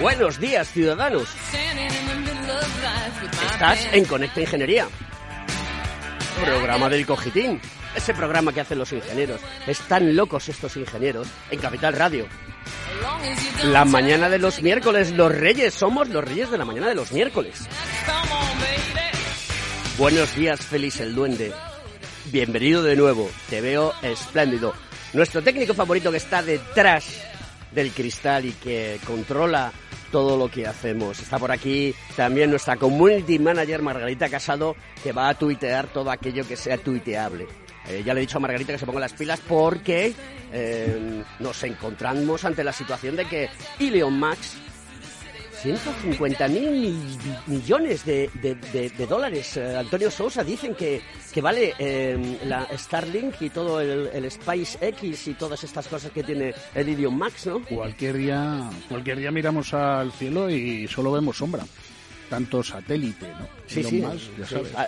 Buenos días, ciudadanos. Estás en Conecta Ingeniería. Programa del Cogitín. Ese programa que hacen los ingenieros. Están locos estos ingenieros en Capital Radio. La mañana de los miércoles, los reyes, somos los reyes de la mañana de los miércoles. Buenos días, feliz el duende. Bienvenido de nuevo, te veo espléndido. Nuestro técnico favorito que está detrás del cristal y que controla todo lo que hacemos. Está por aquí también nuestra community manager Margarita Casado que va a tuitear todo aquello que sea tuiteable. Eh, ya le he dicho a Margarita que se ponga las pilas porque eh, nos encontramos ante la situación de que Ilion Max 150 mil millones de, dólares. Eh, Antonio Sousa dicen que, que vale eh, la Starlink y todo el, el SpaceX y todas estas cosas que tiene el Idiom Max, ¿no? Cualquier día, cualquier día miramos al cielo y solo vemos sombra tanto satélite, ¿no? Sí, sí,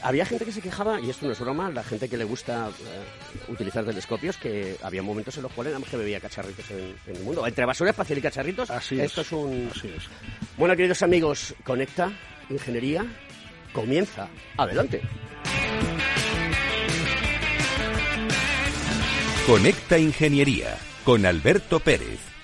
Había gente que se quejaba, y esto no es broma, la gente que le gusta eh, utilizar telescopios, que había momentos en los cuales nada que bebía cacharritos en, el mundo. Entre basura espacial y cacharritos, Así esto es, un... Así es. Bueno, queridos amigos, Conecta, Ingeniería, comienza. Adelante. Conecta Ingeniería, con Alberto Pérez.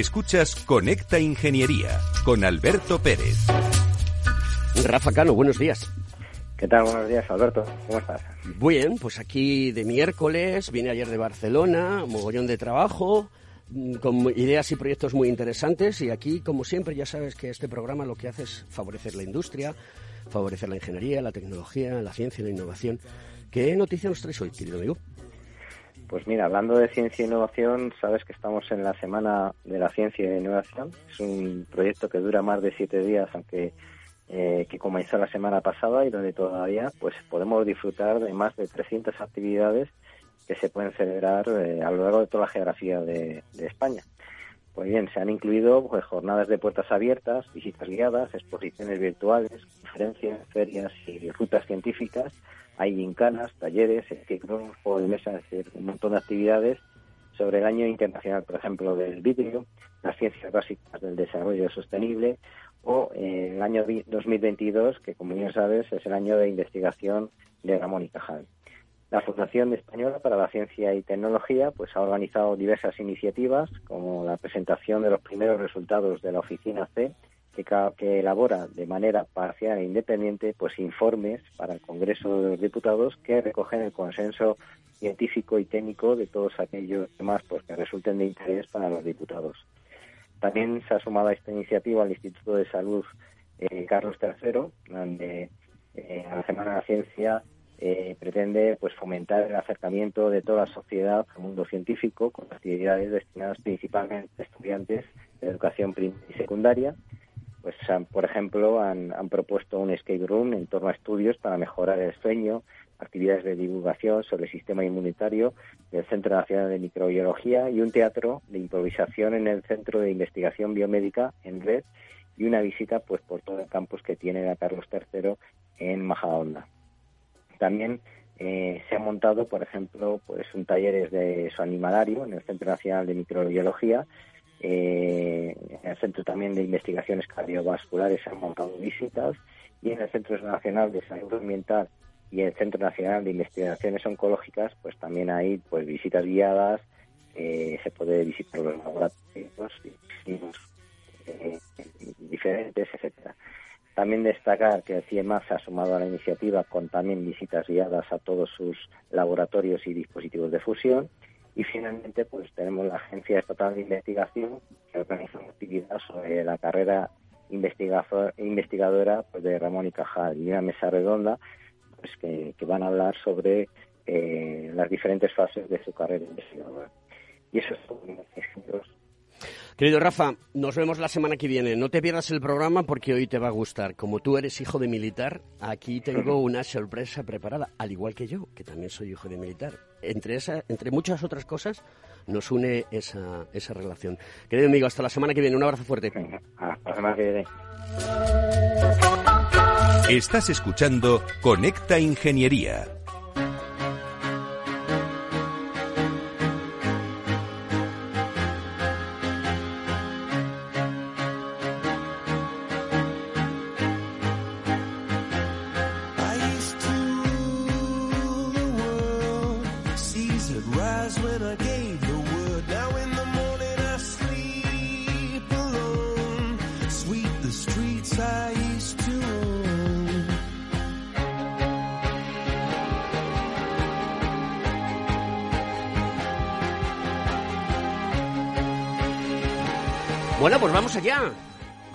Escuchas Conecta Ingeniería con Alberto Pérez. Rafa Cano, buenos días. ¿Qué tal? Buenos días, Alberto. ¿Cómo estás? Bien, pues aquí de miércoles, vine ayer de Barcelona, mogollón de trabajo, mm, con ideas y proyectos muy interesantes y aquí, como siempre, ya sabes que este programa lo que hace es favorecer la industria, favorecer la ingeniería, la tecnología, la ciencia y la innovación. ¿Qué noticia nos traes hoy, querido amigo? Pues mira, hablando de ciencia e innovación, sabes que estamos en la Semana de la Ciencia e Innovación. Es un proyecto que dura más de siete días, aunque eh, que comenzó la semana pasada y donde todavía pues podemos disfrutar de más de 300 actividades que se pueden celebrar eh, a lo largo de toda la geografía de, España. Pues bien, se han incluido pues, jornadas de puertas abiertas, visitas guiadas, exposiciones virtuales, conferencias, ferias y rutas científicas hay gincanas, talleres, un juego de mesa, es decir, un montón de actividades sobre el año internacional, por ejemplo, del vidrio, las ciencias básicas del desarrollo sostenible o eh, el año 2022, que como bien sabes es el año de investigación de Ramón y Cajal. La Fundación Española para la Ciencia y Tecnología pues, ha organizado diversas iniciativas, como la presentación de los primeros resultados de la Oficina C, que, elabora de manera parcial e independiente pues informes para el Congreso de los Diputados que recogen el consenso científico y técnico de todos aquellos temas pues, que resulten de interés para los diputados. También se ha sumado a esta iniciativa el Instituto de Salud eh, Carlos III, donde eh, a la Semana de la Ciencia eh, pretende pues fomentar el acercamiento de toda la sociedad al mundo científico con actividades destinadas principalmente a estudiantes de educación primaria y secundaria. Pues, por ejemplo, han, han propuesto un escape room en torno a estudios para mejorar el sueño, actividades de divulgación sobre el sistema inmunitario del Centro Nacional de Microbiología y un teatro de improvisación en el Centro de Investigación Biomédica en Red y una visita pues por todo el campus que tiene la Carlos III en Majadahonda. También eh, se ha montado, por ejemplo, pues un taller de su animalario en el Centro Nacional de Microbiología. Eh, en el Centro también de Investigaciones Cardiovasculares se han montado visitas y en el Centro Nacional de Salud Ambiental y el Centro Nacional de Investigaciones Oncológicas, pues también hay pues visitas guiadas, eh, se puede visitar los laboratorios diferentes, etcétera. También destacar que el CIEMAS se ha sumado a la iniciativa con también visitas guiadas a todos sus laboratorios y dispositivos de fusión. Y finalmente, pues tenemos la Agencia Estatal de Investigación que organiza una actividad sobre la carrera investigadora pues, de Ramón y Cajal y una mesa redonda pues, que, van a hablar sobre eh, las diferentes fases de su carrera investigadora. Y eso es todo. Querido Rafa, nos vemos la semana que viene. No te pierdas el programa porque hoy te va a gustar. Como tú eres hijo de militar, aquí tengo una sorpresa preparada, al igual que yo, que también soy hijo de militar. Entre, esa, entre muchas otras cosas, nos une esa, esa relación. Querido amigo, hasta la semana que viene. Un abrazo fuerte. Hasta la semana que viene. Estás escuchando Conecta Ingeniería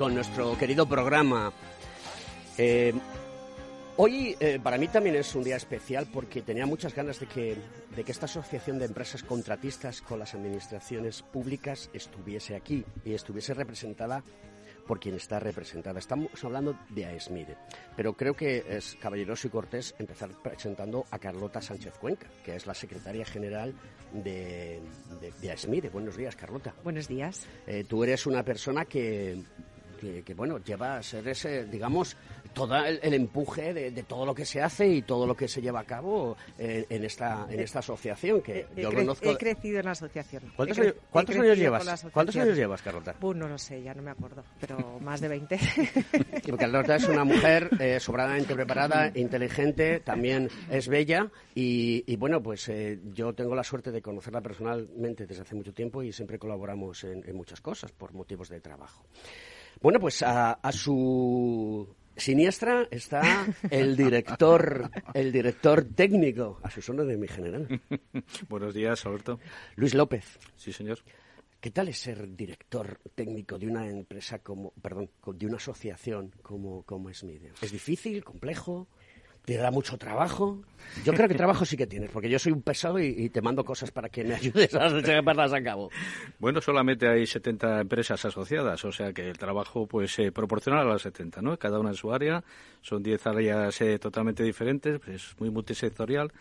con nuestro querido programa. Eh, hoy eh, para mí también es un día especial porque tenía muchas ganas de que, de que esta asociación de empresas contratistas con las administraciones públicas estuviese aquí y estuviese representada por quien está representada. Estamos hablando de AESMIDE, pero creo que es caballeroso y cortés empezar presentando a Carlota Sánchez Cuenca, que es la secretaria general de, de, AESMIDE. Buenos días, Carlota. Buenos días. Eh, tú eres una persona que, que, bueno, lleva a ser ese, digamos, todo el, empuje de, todo lo que se hace y todo lo que se lleva a cabo en, esta en esta asociación que yo conozco. He crecido en la asociación. ¿Cuántos, años, llevas? ¿Cuántos años llevas, Carlota? Pues no lo sé, ya no me acuerdo, pero más de 20. Carlota es una mujer eh, sobradamente preparada, inteligente, también es bella y, bueno, pues eh, yo tengo la suerte de conocerla personalmente desde hace mucho tiempo y siempre colaboramos en, muchas cosas por motivos de trabajo. Bueno, pues a su siniestra está el director, el director técnico, asesor de mi general. Buenos días, Alberto. Luis López. Sí, señor. ¿Qué tal es ser director técnico de una empresa como, perdón, de una asociación como, como es ¿Es difícil, complejo? Te da mucho trabajo. Yo creo que trabajo sí que tienes, porque yo soy un pesado y, te mando cosas para que me ayudes a llevarlas a cabo. Bueno, solamente hay 70 empresas asociadas, o sea que el trabajo pues se proporciona a las 70, ¿no? Cada una en su área, son 10 áreas eh, totalmente diferentes, pues muy multisectorial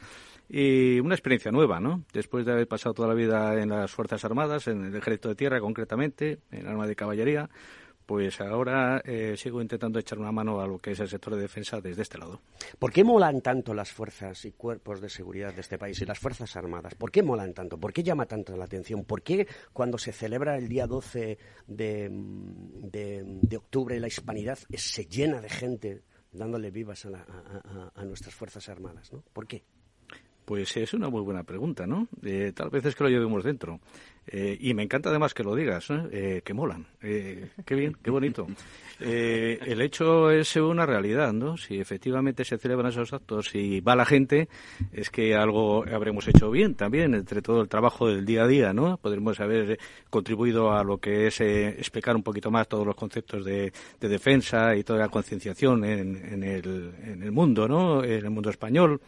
y una experiencia nueva, ¿no? Después de haber pasado toda la vida en las Fuerzas Armadas, en el Ejército de Tierra concretamente, en el Arma de Caballería, pues ahora eh, sigo intentando echar una mano a lo que es el sector de defensa desde este lado. ¿Por qué molan tanto las fuerzas y cuerpos de seguridad de este país y las Fuerzas Armadas? ¿Por qué molan tanto? ¿Por qué llama tanto la atención? ¿Por qué cuando se celebra el día 12 de, de, octubre la hispanidad se llena de gente dándole vivas a, a nuestras Fuerzas Armadas? ¿no? ¿Por qué? Pues es una muy buena pregunta, ¿no? Eh, tal vez es que lo llevemos dentro. Eh, y me encanta además que lo digas, eh, que molan. qué bien, qué bonito. el hecho es una realidad, ¿no? Si efectivamente se celebran esos actos y va la gente, es que algo habremos hecho bien también, entre todo el trabajo del día a día, ¿no? Podremos haber contribuido a lo que es explicar un poquito más todos los conceptos de, defensa y toda la concienciación en, en el mundo, ¿no? En el mundo español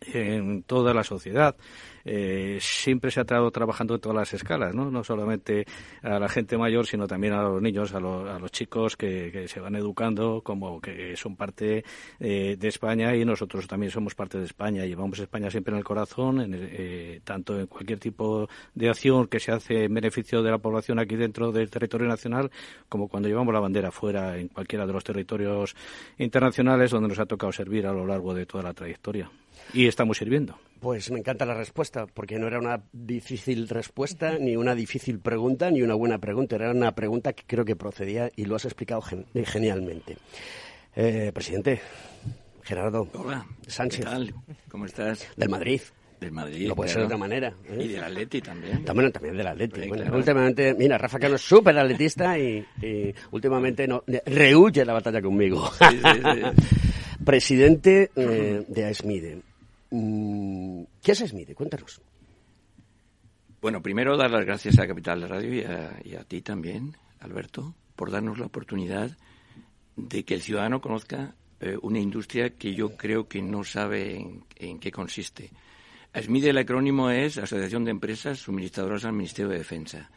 en toda la sociedad. Eh, siempre se ha estado trabajando en todas las escalas, ¿no? No solamente a la gente mayor, sino también a los niños, a, los, a los chicos que, se van educando como que son parte eh, de España y nosotros también somos parte de España. Llevamos España siempre en el corazón, en eh, tanto en cualquier tipo de acción que se hace en beneficio de la población aquí dentro del territorio nacional, como cuando llevamos la bandera fuera en cualquiera de los territorios internacionales donde nos ha tocado servir a lo largo de toda la trayectoria. Y estamos sirviendo. Pues me encanta la respuesta, porque no era una difícil respuesta, ni una difícil pregunta, ni una buena pregunta. Era una pregunta que creo que procedía y lo has explicado genialmente. Eh, presidente, Gerardo. Hola. Sánchez. ¿Qué tal? ¿Cómo estás? Del Madrid. Del Madrid. No puede ser de otra manera. ¿eh? Y del Atleti también. También, también del Atleti. bueno, últimamente, mira, Rafa Cano es súper atletista y, últimamente no, rehuye la batalla conmigo. Sí, sí, sí. Presidente eh, de AESMIDE. Mm, ¿Qué es AESMIDE? Cuéntanos. Bueno, primero dar las gracias a Capital Radio y a, ti también, Alberto, por darnos la oportunidad de que el ciudadano conozca eh, una industria que yo creo que no sabe en, qué consiste. AESMIDE, el acrónimo es Asociación de Empresas Suministradoras al Ministerio de Defensa.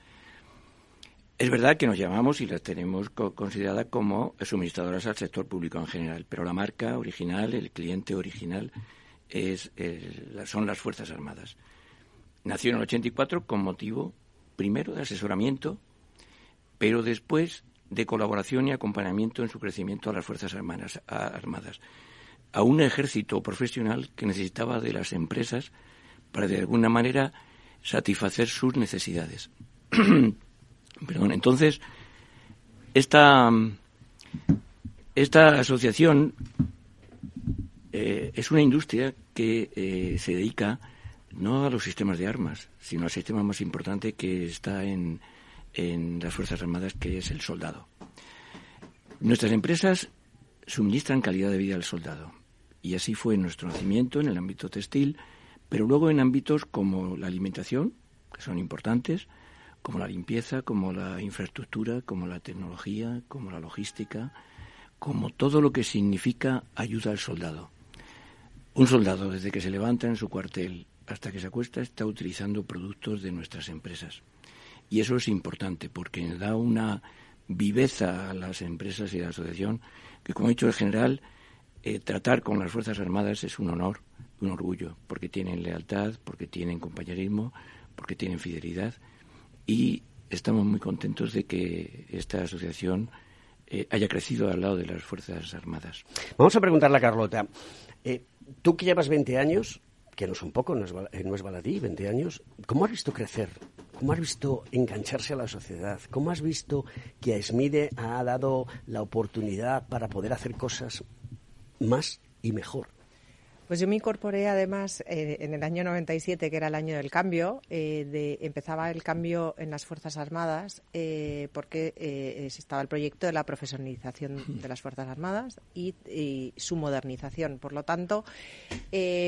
Es verdad que nos llamamos y las tenemos consideradas como suministradoras al sector público en general, pero la marca original, el cliente original, es son las Fuerzas Armadas. Nació en el 84 con motivo, primero, de asesoramiento, pero después de colaboración y acompañamiento en su crecimiento a las Fuerzas Armadas, armadas, a un ejército profesional que necesitaba de las empresas para, de alguna manera, satisfacer sus necesidades. Entonces, esta, esta asociación eh, es una industria que eh, se dedica no a los sistemas de armas, sino al sistema más importante que está en, en las Fuerzas Armadas, que es el soldado. Nuestras empresas suministran calidad de vida al soldado. Y así fue nuestro nacimiento en el ámbito textil, pero luego en ámbitos como la alimentación, que son importantes, como la limpieza, como la infraestructura, como la tecnología, como la logística, como todo lo que significa ayuda al soldado. Un soldado, desde que se levanta en su cuartel hasta que se acuesta, está utilizando productos de nuestras empresas. Y eso es importante porque da una viveza a las empresas y a la asociación que, como he dicho en general, eh, tratar con las Fuerzas Armadas es un honor, un orgullo, porque tienen lealtad, porque tienen compañerismo, porque tienen fidelidad y estamos muy contentos de que esta asociación eh, haya crecido al lado de las Fuerzas Armadas. Vamos a preguntarle a Carlota. Eh, tú que llevas 20 años, que no es un poco, no es, eh, no es baladí, 20 años, ¿cómo has visto crecer? ¿Cómo has visto engancharse a la sociedad? ¿Cómo has visto que a Smide ha dado la oportunidad para poder hacer cosas más y mejor? Pues yo me incorporé además eh, en el año 97, que era el año del cambio, eh, de, empezaba el cambio en las Fuerzas Armadas eh, porque estaba el proyecto de la profesionalización de las Fuerzas Armadas y, su modernización. Por lo tanto,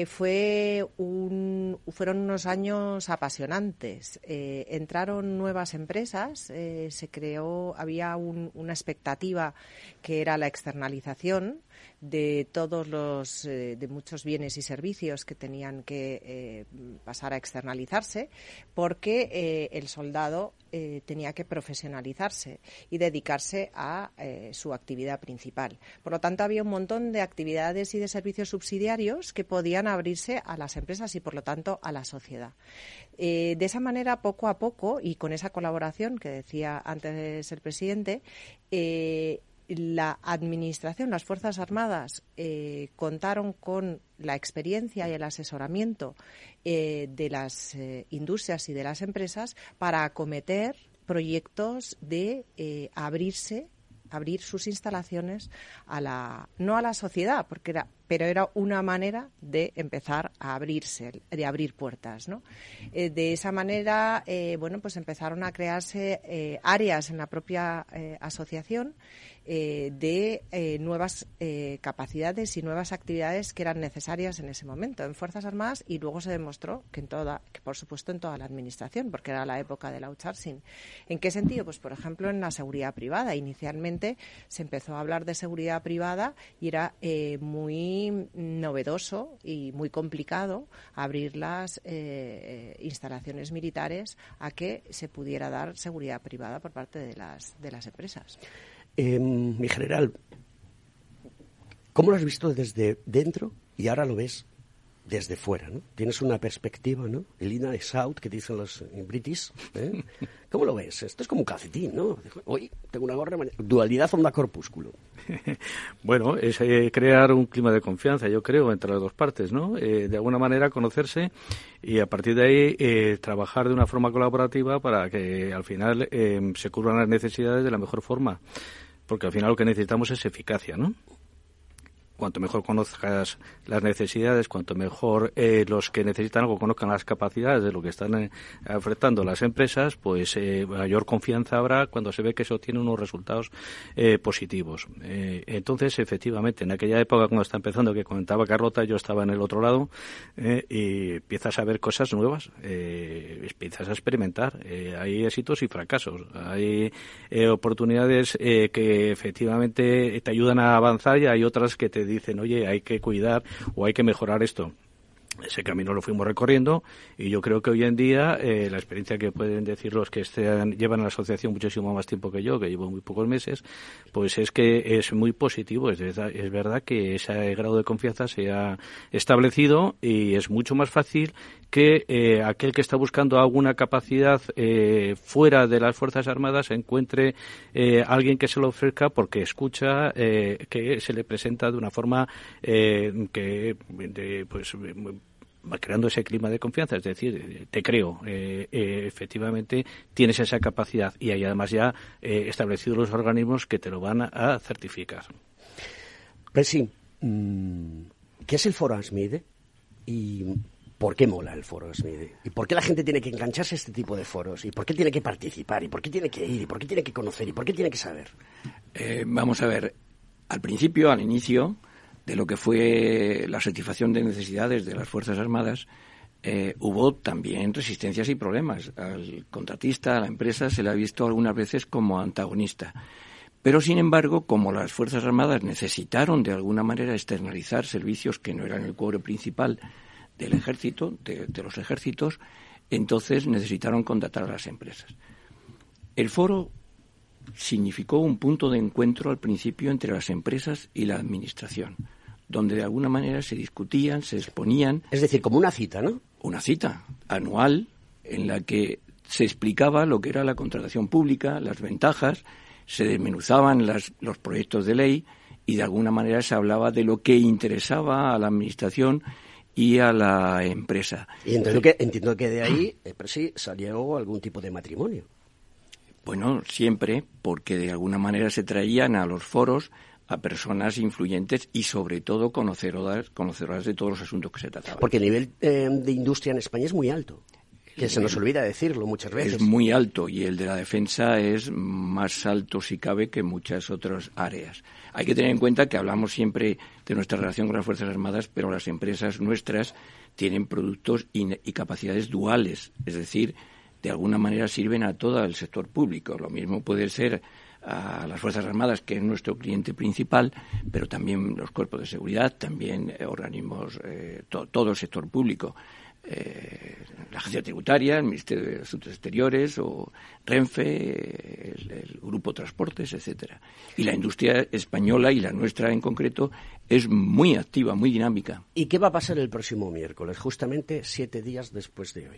fue un, fueron unos años apasionantes. entraron nuevas empresas, se creó, había una expectativa que era la externalización de todos los eh, de muchos bienes y servicios que tenían que eh, pasar a externalizarse porque eh, el soldado tenía que profesionalizarse y dedicarse a su actividad principal. Por lo tanto, había un montón de actividades y de servicios subsidiarios que podían abrirse a las empresas y, por lo tanto, a la sociedad. de esa manera, poco a poco, y con esa colaboración que decía antes el presidente, la Administración, las Fuerzas Armadas, eh, contaron con la experiencia y el asesoramiento eh, de las eh, industrias y de las empresas para acometer proyectos de abrirse abrir sus instalaciones a la no a la sociedad porque era pero era una manera de empezar a abrirse de abrir puertas de esa manera bueno pues empezaron a crearse áreas en la propia asociación eh, de eh, nuevas eh, capacidades y nuevas actividades que eran necesarias en ese momento en Fuerzas Armadas y luego se demostró que en toda, que por supuesto en toda la administración, porque era la época del outsourcing. ¿En qué sentido? Pues por ejemplo en la seguridad privada. Inicialmente se empezó a hablar de seguridad privada y era muy muy novedoso y muy complicado abrir las eh, instalaciones militares a que se pudiera dar seguridad privada por parte de las, de las empresas. Em, mi general, ¿cómo lo has visto desde dentro y ahora lo ves desde fuera, ¿no? Tienes una perspectiva, ¿no? El in is out, que dicen los british. ¿eh? ¿Cómo lo ves? Esto es como un calcetín, ¿no? Hoy tengo una gorra, dualidad onda corpúsculo. bueno, es eh, crear un clima de confianza, yo creo, entre las dos partes, ¿no? Eh, de alguna manera conocerse y a partir de ahí trabajar de una forma colaborativa para que al final se cubran las necesidades de la mejor forma. Porque al final lo que necesitamos es eficacia, ¿no? Cuanto mejor conozcas las necesidades, cuanto mejor eh, los que necesitan algo conozcan las capacidades de lo que están eh, ofreciendo las empresas, pues eh, mayor confianza habrá cuando se ve que eso tiene unos resultados positivos. entonces, efectivamente, en aquella época cuando está empezando, que comentaba Carlota, yo estaba en el otro lado y empiezas a ver cosas nuevas, empiezas a experimentar. hay éxitos y fracasos, hay oportunidades que efectivamente te ayudan a avanzar y hay otras que te dicen, oye, hay que cuidar o hay que mejorar esto. Ese camino lo fuimos recorriendo y yo creo que hoy en día eh, la experiencia que pueden decir los que estén, llevan a la asociación muchísimo más tiempo que yo, que llevo muy pocos meses, pues es que es muy positivo. Es verdad, es verdad que ese grado de confianza se ha establecido y es mucho más fácil que eh, aquel que está buscando alguna capacidad eh, fuera de las Fuerzas Armadas encuentre eh, alguien que se lo ofrezca porque escucha que se le presenta de una forma que pues creando ese clima de confianza, es decir, te creo, efectivamente tienes esa capacidad y hay además ya establecidos los organismos que te lo van a certificar. Pues ¿qué es el Foro ASMIDE? Y ¿Por qué mola el foro SMIDE? ¿Y por qué la gente tiene que engancharse a este tipo de foros? ¿Y por qué tiene que participar? ¿Y por qué tiene que ir? ¿Y por qué tiene que conocer? ¿Y por qué tiene que saber? Eh, vamos a ver, al principio, al inicio de lo que fue la satisfacción de necesidades de las Fuerzas Armadas, eh, hubo también resistencias y problemas. Al contratista, a la empresa, se le ha visto algunas veces como antagonista. Pero, sin embargo, como las Fuerzas Armadas necesitaron de alguna manera externalizar servicios que no eran el cuadro principal del ejército, de, los ejércitos, entonces necesitaron contratar a las empresas. El foro significó un punto de encuentro al principio entre las empresas y la administración, donde de alguna manera se discutían, se exponían. Es decir, como una cita, ¿no? Una cita anual en la que se explicaba lo que era la contratación pública, las ventajas, se desmenuzaban los proyectos de ley y de alguna manera se hablaba de lo que interesaba a la administración y a la empresa. Y entiendo que, entiendo que de ahí eh, sí salió algún tipo de matrimonio. Bueno, siempre, porque de alguna manera se traían a los foros a personas influyentes y sobre todo conocedoras, conocedoras de todos los asuntos que se trataban. Porque el nivel eh, de industria en España es muy alto que se nos olvida decirlo muchas veces. Es muy alto y el de la defensa es más alto, si cabe, que muchas otras áreas. Hay que tener en cuenta que hablamos siempre de nuestra relación con las Fuerzas Armadas, pero las empresas nuestras tienen productos y, capacidades duales, es decir, de alguna manera sirven a todo el sector público. Lo mismo puede ser a las Fuerzas Armadas, que es nuestro cliente principal, pero también los cuerpos de seguridad, también eh, organismos, eh, todo el sector público. Eh, la agencia tributaria, el Ministerio de Asuntos Exteriores o Renfe, el, Grupo Transportes, etcétera. Y la industria española y la nuestra en concreto es muy activa, muy dinámica. ¿Y qué va a pasar el próximo miércoles, justamente siete días después de hoy?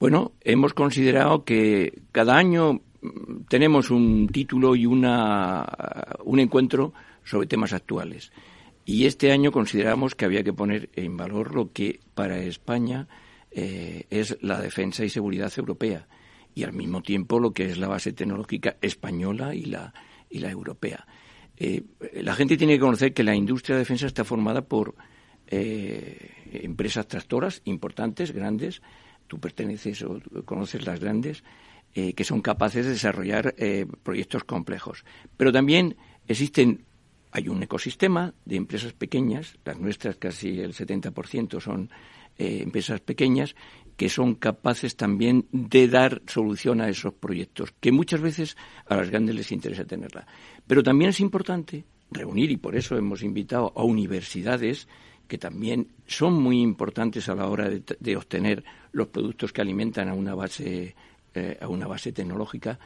Bueno, hemos considerado que cada año mm, tenemos un título y una, un encuentro sobre temas actuales. Y este año consideramos que había que poner en valor lo que para España eh, es la defensa y seguridad europea y al mismo tiempo lo que es la base tecnológica española y la, y la europea. Eh, la gente tiene que conocer que la industria de defensa está formada por eh, empresas tractoras importantes, grandes, tú perteneces o conoces las grandes, que son capaces de desarrollar proyectos complejos. Pero también existen hay un ecosistema de empresas pequeñas, las nuestras casi el 70% son eh, empresas pequeñas, que son capaces también de dar solución a esos proyectos, que muchas veces a las grandes les interesa tenerla. Pero también es importante reunir y por eso hemos invitado a universidades que también son muy importantes a la hora de, obtener los productos que alimentan a una base eh, a una base tecnológica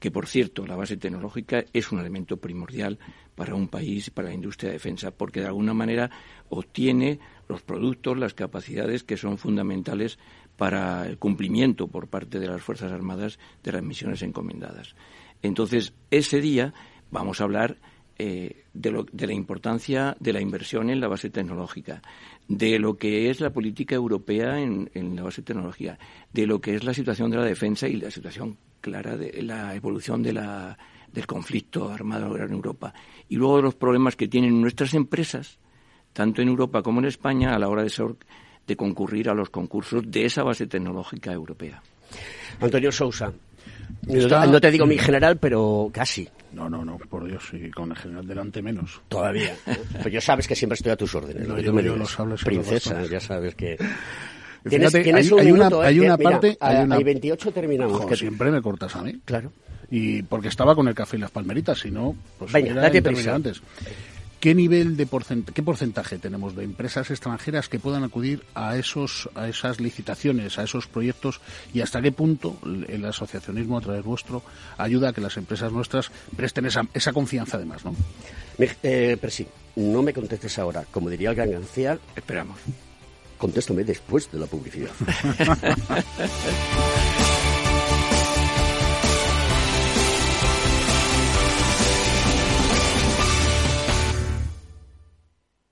que por cierto la base tecnológica es un elemento primordial para un país para la industria de defensa porque de alguna manera obtiene los productos las capacidades que son fundamentales para el cumplimiento por parte de las fuerzas armadas de las misiones encomendadas. Entonces ese día vamos a hablar eh, de, la importancia de la inversión en la base tecnológica, de lo que es la política europea en, la base tecnológica, de lo que es la situación de la defensa y la situación clara de la evolución de la, del conflicto armado en Europa. Y luego de los problemas que tienen nuestras empresas, tanto en Europa como en España, a la hora de, de concurrir a los concursos de esa base tecnológica europea. Antonio Sousa, no te digo mi general, pero casi. No, no, no, por Dios, y con el general delante menos. Todavía. pues ya sabes que siempre estoy a tus órdenes. No, yo, yo los Princesa, ya sabes que... ¿Tienes, ¿tienes hay, una, hay una parte... hay, una... hay 28 terminamos. que siempre me cortas a mí. Claro. Y porque estaba con el café y las palmeritas, si no, pues Venga, date prisa. ¿Qué nivel de porcentaje, qué porcentaje tenemos de empresas extranjeras que puedan acudir a esos a esas licitaciones, a esos proyectos y hasta qué punto el asociacionismo a través vuestro ayuda a que las empresas nuestras presten esa, esa confianza además, ¿no? Eh, pero sí, no me contestes ahora, como diría el gran esperamos. Contéstame después de la publicidad.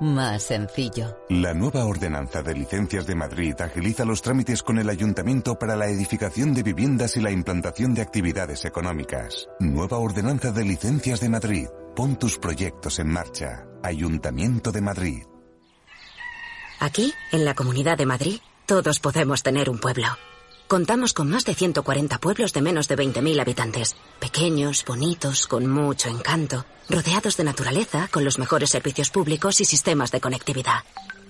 Más sencillo. La nueva ordenanza de licencias de Madrid agiliza los trámites con el ayuntamiento para la edificación de viviendas y la implantación de actividades económicas. Nueva ordenanza de licencias de Madrid. Pon tus proyectos en marcha. Ayuntamiento de Madrid. Aquí, en la Comunidad de Madrid, todos podemos tener un pueblo. Contamos con más de 140 pueblos de menos de 20.000 habitantes. Pequeños, bonitos, con mucho encanto, rodeados de naturaleza, con los mejores servicios públicos y sistemas de conectividad.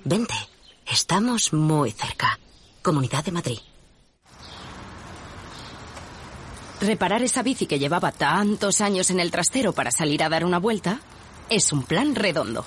Vente, estamos muy cerca. Comunidad de Madrid. Reparar esa bici que llevaba tantos años en el trastero para salir a dar una vuelta es un plan redondo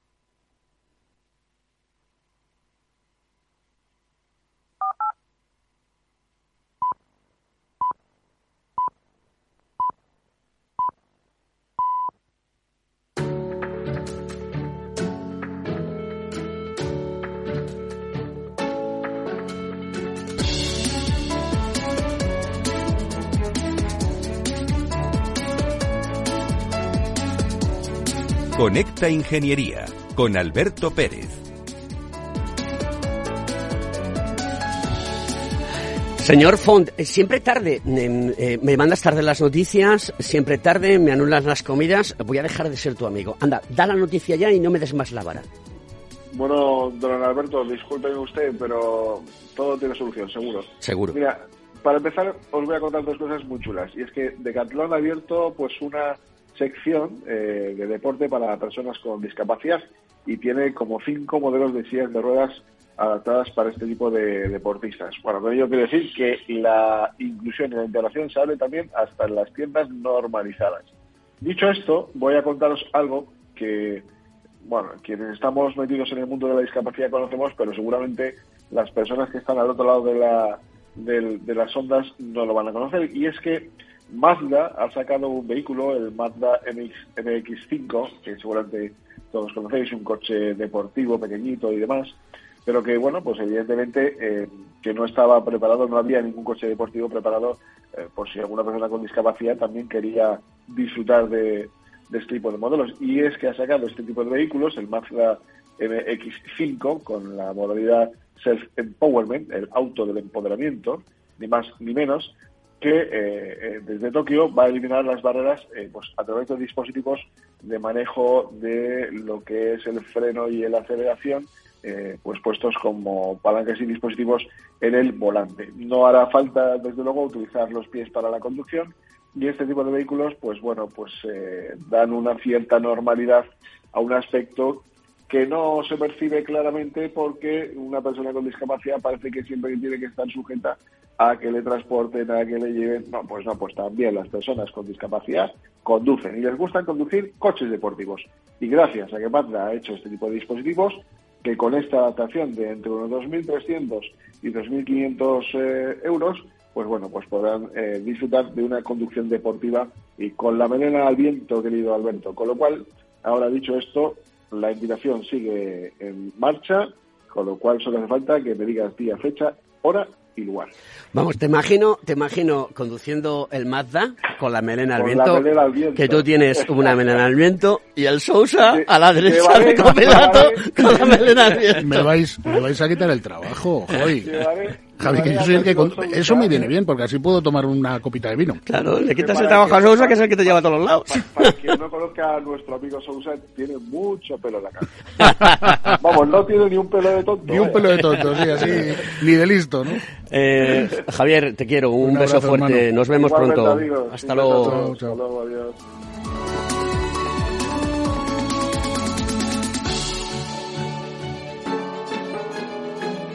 Conecta Ingeniería con Alberto Pérez. Señor Font, eh, siempre tarde, eh, me mandas tarde las noticias, siempre tarde, me anulas las comidas, voy a dejar de ser tu amigo. Anda, da la noticia ya y no me des más la vara. Bueno, don Alberto, discúlpeme usted, pero todo tiene solución, seguro. Seguro. Mira, para empezar, os voy a contar dos cosas muy chulas. Y es que Decathlon ha abierto pues una sección eh, de deporte para personas con discapacidad y tiene como cinco modelos de sillas de ruedas adaptadas para este tipo de deportistas. Bueno, con ello quiero decir que la inclusión y la integración se abre también hasta en las tiendas normalizadas. Dicho esto, voy a contaros algo que bueno, quienes estamos metidos en el mundo de la discapacidad conocemos, pero seguramente las personas que están al otro lado de, la, de, las ondas no lo van a conocer. Y es que Mazda ha sacado un vehículo, el Mazda MX, 5 que seguramente todos conocéis, un coche deportivo pequeñito y demás, pero que, bueno, pues evidentemente eh, que no estaba preparado, no había ningún coche deportivo preparado eh, por si alguna persona con discapacidad también quería disfrutar de, de este tipo de modelos. Y es que ha sacado este tipo de vehículos, el Mazda MX5, con la modalidad Self-Empowerment, el auto del empoderamiento, ni más ni menos, que eh, eh, desde Tokio va a eliminar las barreras eh, pues, a través de dispositivos de manejo de lo que es el freno y la aceleración, pues puestos como palancas y dispositivos en el volante. No hará falta, desde luego, utilizar los pies para la conducción, y este tipo de vehículos, pues bueno, pues eh, dan una cierta normalidad a un aspecto que no se percibe claramente porque una persona con discapacidad parece que siempre tiene que estar sujeta a que le transporten, a que le lleven. No, pues no, pues también las personas con discapacidad conducen y les gusta conducir coches deportivos. Y gracias a que Mazda ha hecho este tipo de dispositivos, que con esta adaptación de entre unos 2.300 y 2.500 eh, euros, pues bueno, pues podrán eh, disfrutar de una conducción deportiva y con la melena al viento, querido Alberto. Con lo cual, ahora dicho esto, la invitación sigue en marcha, con lo cual solo hace falta que me digas día, fecha, hora y lugar. Vamos, te imagino, te imagino conduciendo el Mazda con la melena, al viento, que tú tienes una melena al viento y el Sousa a la derecha de copiloto con la melena al viento. Me vais, me vais a quitar el trabajo, hoy. Javi, que yo soy el que... Eso me viene bien, porque así puedo tomar una copita de vino. Claro, le quitas el trabajo a Sousa, que es el que te lleva a todos los lados. Para, quien no conozca a nuestro amigo Sousa, tiene mucho pelo en la cara. Vamos, no tiene ni un pelo de tonto. Ni un pelo de tonto, sí, así, ni de listo, ¿no? Eh, Javier, te quiero, un, beso fuerte. Nos vemos pronto. Hasta luego. Hasta luego, adiós.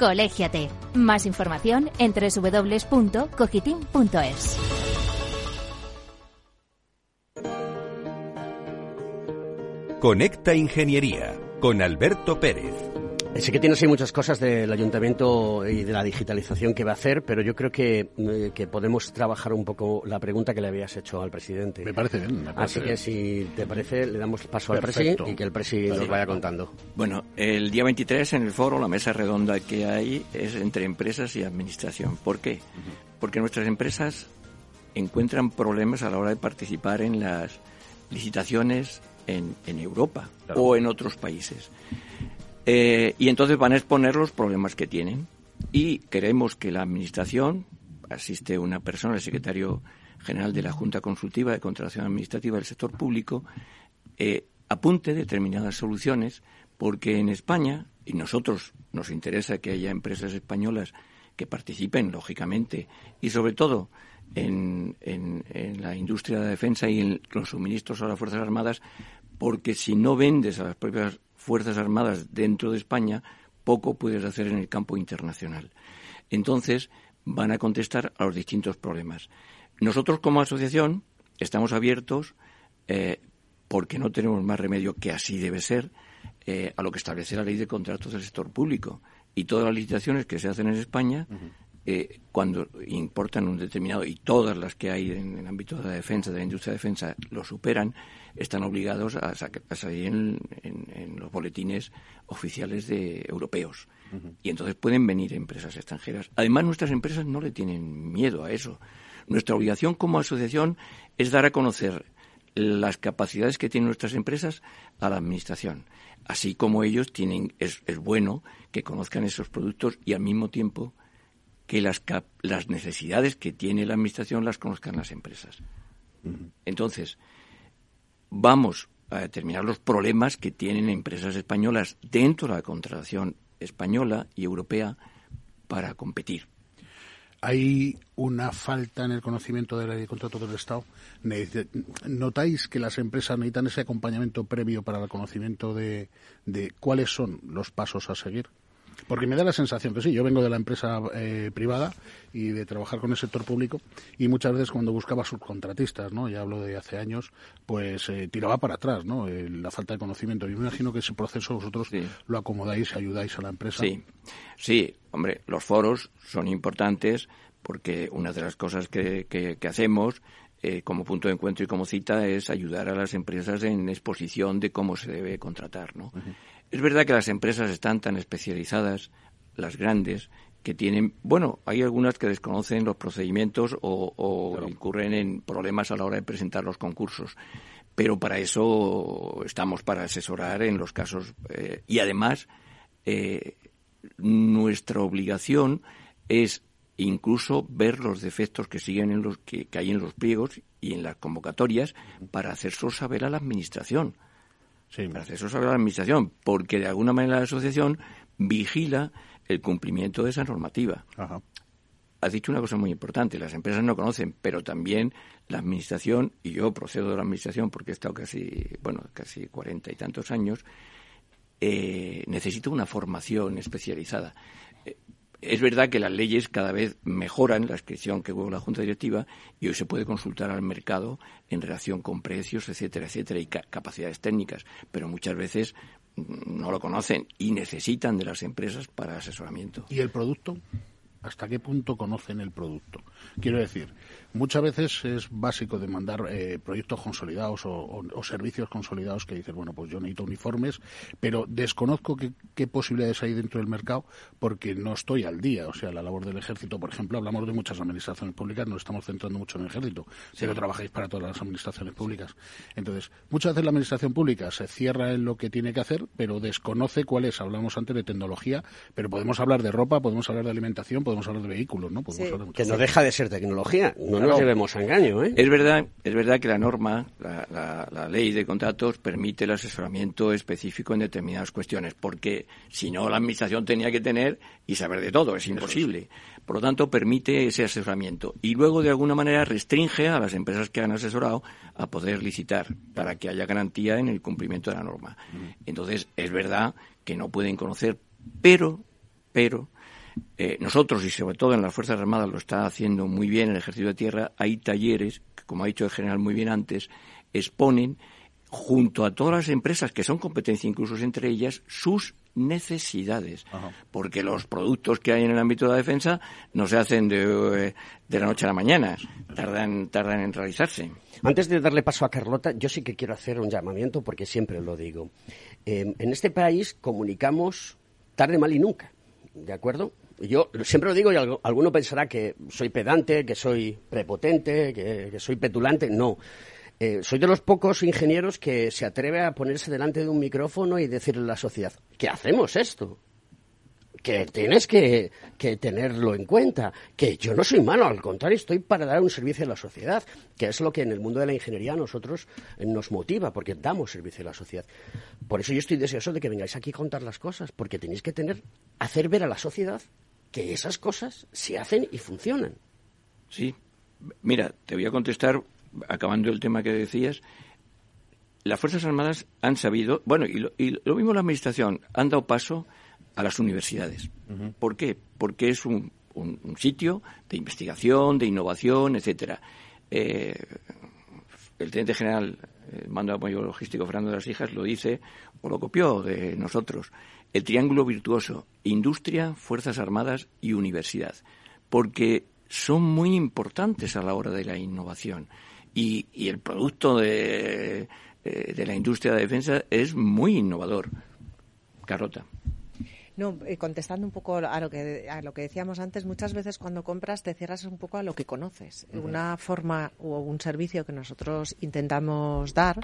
Colégiate. Más información en www.cogitim.es. Conecta Ingeniería con Alberto Pérez. Sé que tienes ahí muchas cosas del ayuntamiento y de la digitalización que va a hacer, pero yo creo que, eh, que podemos trabajar un poco la pregunta que le habías hecho al presidente. Me parece bien. Me parece Así que si te parece, le damos paso al presidente y que el presidente nos vaya contando. Bueno, el día 23 en el foro, la mesa redonda que hay es entre empresas y administración. ¿Por qué? Porque nuestras empresas encuentran problemas a la hora de participar en las licitaciones en, Europa o en otros países. Eh, y entonces van a exponer los problemas que tienen. Y queremos que la Administración, asiste una persona, el secretario general de la Junta Consultiva de Contratación Administrativa del Sector Público, eh, apunte determinadas soluciones, porque en España, y nosotros nos interesa que haya empresas españolas que participen, lógicamente, y sobre todo en, en, la industria de la defensa y en los suministros a las Fuerzas Armadas, porque si no vendes a las propias Fuerzas Armadas dentro de España, poco puedes hacer en el campo internacional. Entonces, van a contestar a los distintos problemas. Nosotros como asociación estamos abiertos, eh, porque no tenemos más remedio que así debe ser, eh, a lo que establece la ley de contratos del sector público. Y todas las licitaciones que se hacen en España eh, cuando importan un determinado, y todas las que hay en el ámbito de la defensa, de la industria de defensa, lo superan, están obligados a, salir en, los boletines oficiales de europeos. Y entonces pueden venir empresas extranjeras. Además, nuestras empresas no le tienen miedo a eso. Nuestra obligación como asociación es dar a conocer las capacidades que tienen nuestras empresas a la administración. Así como ellos tienen, es, es bueno que conozcan esos productos y al mismo tiempo que las, las necesidades que tiene la administración las conozcan las empresas. Entonces, vamos a determinar los problemas que tienen empresas españolas dentro de la contratación española y europea para competir. Hay una falta en el conocimiento de la ley de contrato del Estado. ¿Notáis que las empresas necesitan ese acompañamiento previo para el conocimiento de cuáles son los pasos a seguir? Porque me da la sensación que sí, yo vengo de la empresa eh, privada y de trabajar con el sector público y muchas veces cuando buscaba subcontratistas, ¿no? ya hablo de hace años, pues eh, tiraba para atrás, ¿no? Eh, la falta de conocimiento. Yo me imagino que ese proceso vosotros lo acomodáis, ayudáis a la empresa. Sí, sí, hombre, los foros son importantes porque una de las cosas que, que, hacemos como punto de encuentro y como cita es ayudar a las empresas en exposición de cómo se debe contratar, ¿no? Es verdad que las empresas están tan especializadas, las grandes, que tienen, bueno, hay algunas que desconocen los procedimientos o, incurren en problemas a la hora de presentar los concursos. Pero para eso estamos para asesorar en los casos. Eh, y además, eh, nuestra obligación es incluso ver los defectos que siguen en los que, que hay en los pliegos y en las convocatorias para hacerlo saber a la administración. Sí. Para hacer eso sobre la Administración, porque de alguna manera la Asociación vigila el cumplimiento de esa normativa. Ajá. Has dicho una cosa muy importante, las empresas no conocen, pero también la Administración, y yo procedo de la Administración porque he estado casi, bueno, casi cuarenta y tantos años, eh, necesita una formación especializada. Es verdad que las leyes cada vez mejoran la inscripción que hubo la Junta Directiva y hoy se puede consultar al mercado en relación con precios, etcétera, etcétera, y capacidades técnicas, pero muchas veces mm, no lo conocen y necesitan de las empresas para asesoramiento. ¿Y el producto? ¿Hasta qué punto conocen el producto? Quiero decir, muchas veces es básico demandar eh, proyectos consolidados o, servicios consolidados que dicen, bueno, pues yo necesito uniformes, pero desconozco qué, posibilidades hay dentro del mercado porque no estoy al día. O sea, la labor del ejército, por ejemplo, hablamos de muchas administraciones públicas, nos estamos centrando mucho en el ejército, pero trabajáis para todas las administraciones públicas. Entonces, muchas veces la administración pública se cierra en lo que tiene que hacer, pero desconoce cuál es. Hablamos antes de tecnología, pero podemos hablar de ropa, podemos hablar de alimentación, podemos hablar de vehículos, ¿no? que no deja de ser tecnología, no nos llevemos a engaño, ¿eh? Es verdad, es verdad que la norma, la, ley de contratos permite el asesoramiento específico en determinadas cuestiones, porque si no la administración tenía que tener y saber de todo, es imposible. Por lo tanto, permite ese asesoramiento y luego de alguna manera restringe a las empresas que han asesorado a poder licitar para que haya garantía en el cumplimiento de la norma. Entonces, es verdad que no pueden conocer, pero, pero eh, nosotros, y sobre todo en las Fuerzas Armadas lo está haciendo muy bien el Ejército de Tierra, hay talleres que, como ha dicho el general muy bien antes, exponen junto a todas las empresas que son competencia incluso entre ellas sus necesidades. Porque los productos que hay en el ámbito de la defensa no se hacen de, eh, la noche a la mañana. Tardan tardan en realizarse. Antes de darle paso a Carlota yo sí que quiero hacer un llamamiento porque siempre lo digo. Eh, en este país comunicamos tarde mal y nunca de acuerdo yo siempre lo digo y alguno pensará que soy pedante, que soy prepotente, que, soy petulante. No. Eh, soy de los pocos ingenieros que se atreve a ponerse delante de un micrófono y decirle a la sociedad, ¿qué hacemos esto? que tienes que, tenerlo en cuenta, que yo no soy malo, al contrario, estoy para dar un servicio a la sociedad, que es lo que en el mundo de la ingeniería a nosotros nos motiva, porque damos servicio a la sociedad. Por eso yo estoy deseoso de que vengáis aquí a contar las cosas, porque tenéis que tener, hacer ver a la sociedad que esas cosas se hacen y funcionan. Sí. Mira, te voy a contestar, acabando el tema que decías. Las Fuerzas Armadas han sabido, bueno, y lo, mismo la Administración, han dado paso a las universidades. ¿Por qué? Porque es un, sitio de investigación, de innovación, etcétera. Eh, el teniente general, el mando de apoyo logístico Fernando de las Hijas, lo dice o lo copió de nosotros el triángulo virtuoso, industria, Fuerzas Armadas y universidad, porque son muy importantes a la hora de la innovación. Y, el producto de, eh, de, la industria de defensa es muy innovador. Carrota. No, eh, contestando un poco a lo que a lo que decíamos antes, muchas veces cuando compras te cierras un poco a lo que conoces. Una forma o un servicio que nosotros intentamos dar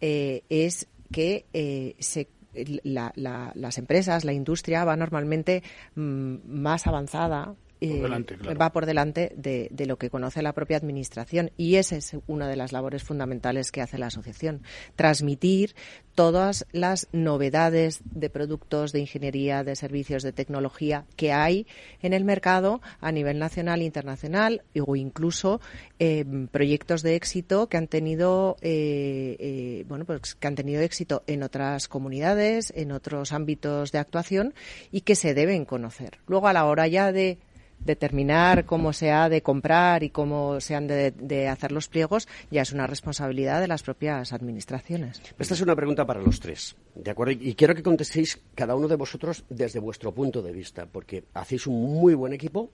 eh, es que eh, se las empresas, la industria va normalmente mm, más avanzada eh, va por delante de, de, lo que conoce la propia administración. Y esa es una de las labores fundamentales que hace la asociación. Transmitir todas las novedades de productos de ingeniería de servicios de tecnología que hay en el mercado a nivel nacional e internacional o incluso eh, proyectos de éxito que han tenido eh, bueno pues que han tenido éxito en otras comunidades en otros ámbitos de actuación y que se deben conocer. Luego a la hora ya de determinar cómo se ha de comprar y cómo se han de, hacer los pliegos ya es una responsabilidad de las propias administraciones. Esta es una pregunta para los tres, ¿de acuerdo? Y quiero que contestéis cada uno de vosotros desde vuestro punto de vista, porque hacéis un muy buen equipo,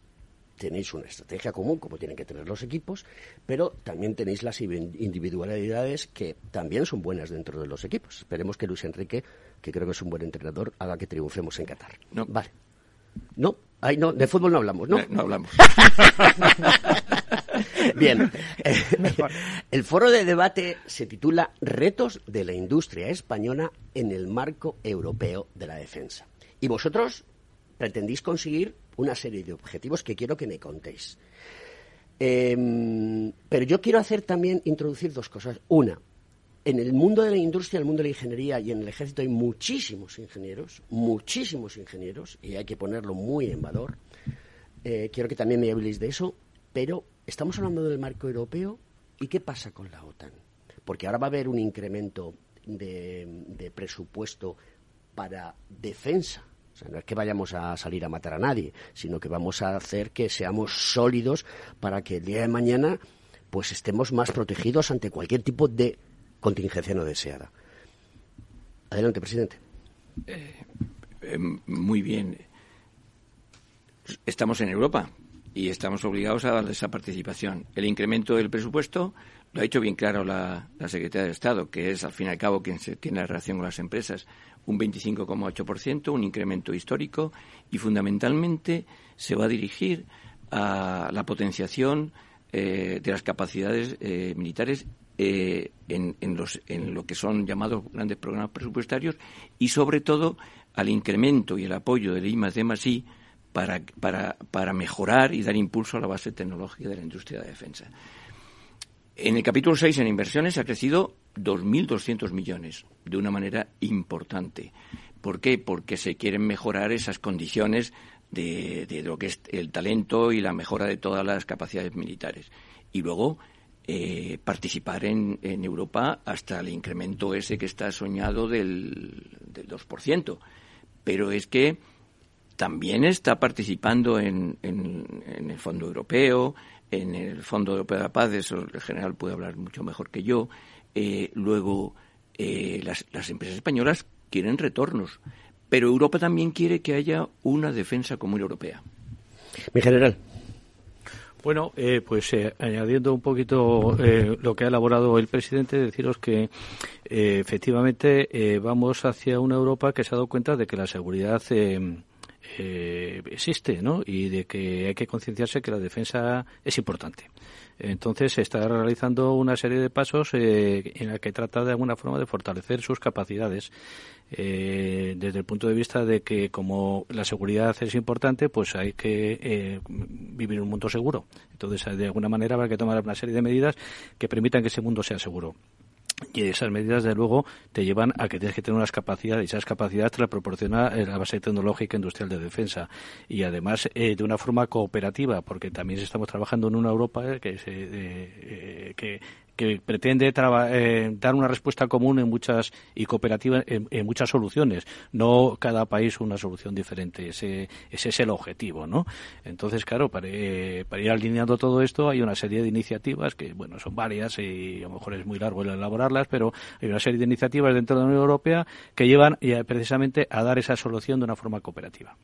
tenéis una estrategia común, como tienen que tener los equipos, pero también tenéis las individualidades que también son buenas dentro de los equipos. Esperemos que Luis Enrique, que creo que es un buen entrenador, haga que triunfemos en Qatar. No. Vale. No, Ay, no, de fútbol no hablamos, ¿no? No, hablamos. Bien. El foro de debate se titula Retos de la industria española en el marco europeo de la defensa. Y vosotros pretendís conseguir una serie de objetivos que quiero que me contéis. Em, pero yo quiero hacer también, introducir dos cosas. Una, en el mundo de la industria, en el mundo de la ingeniería y en el ejército hay muchísimos ingenieros, muchísimos ingenieros, y hay que ponerlo muy en valor. Eh, quiero que también me habléis de eso, pero estamos hablando del marco europeo y qué pasa con la OTAN. Porque ahora va a haber un incremento de, presupuesto para defensa. O sea, no es que vayamos a salir a matar a nadie, sino que vamos a hacer que seamos sólidos para que el día de mañana pues estemos más protegidos ante cualquier tipo de contingencia no deseada. Adelante, presidente. Eh, eh, muy bien. Estamos en Europa y estamos obligados a darle esa participación. El incremento del presupuesto lo ha hecho bien claro la, la Secretaría de Estado, que es al fin y al cabo quien se tiene la relación con las empresas, un 25,8%, un incremento histórico y fundamentalmente se va a dirigir a la potenciación eh, de las capacidades militares eh, en, los, en lo que son llamados grandes programas presupuestarios y sobre todo al incremento y el apoyo del I de para, para, para mejorar y dar impulso a la base tecnológica de la industria de defensa. En el capítulo 6 en inversiones ha crecido 2.200 millones de una manera importante. ¿Por qué? Porque se quieren mejorar esas condiciones de, de, lo que es el talento y la mejora de todas las capacidades militares. Y luego eh, participar en, Europa hasta el incremento ese que está soñado del, del 2%. Pero es que también está participando en, en, el Fondo Europeo, en el Fondo Europeo de la Paz, eso el general puede hablar mucho mejor que yo. Eh, luego, eh, las, las empresas españolas quieren retornos, pero Europa también quiere que haya una defensa común europea. Mi general. Bueno, eh, pues eh, añadiendo un poquito eh, lo que ha elaborado el presidente, deciros que efectivamente vamos hacia una Europa que se ha dado cuenta de que la seguridad existe, ¿no? Y de que hay que concienciarse que la defensa es importante. Entonces se está realizando una serie de pasos en la que trata de alguna forma de fortalecer sus capacidades eh, desde el punto de vista de que como la seguridad es importante, pues hay que eh, vivir un mundo seguro. Entonces, de alguna manera habrá que tomar una serie de medidas que permitan que ese mundo sea seguro. Y esas medidas, de luego, te llevan a que tienes que tener unas capacidades, y esas capacidades te las proporciona eh, la base tecnológica industrial de defensa. Y además, de una forma cooperativa, porque también estamos trabajando en una Europa que, se, que que pretende eh, dar una respuesta común en muchas y cooperativa en, muchas soluciones, no cada país una solución diferente. Ese, ese es el objetivo, ¿no? Entonces, claro, para, eh, para, ir alineando todo esto hay una serie de iniciativas que, bueno, son varias y a lo mejor es muy largo el elaborarlas, pero hay una serie de iniciativas dentro de la Unión Europea que llevan precisamente a dar esa solución de una forma cooperativa.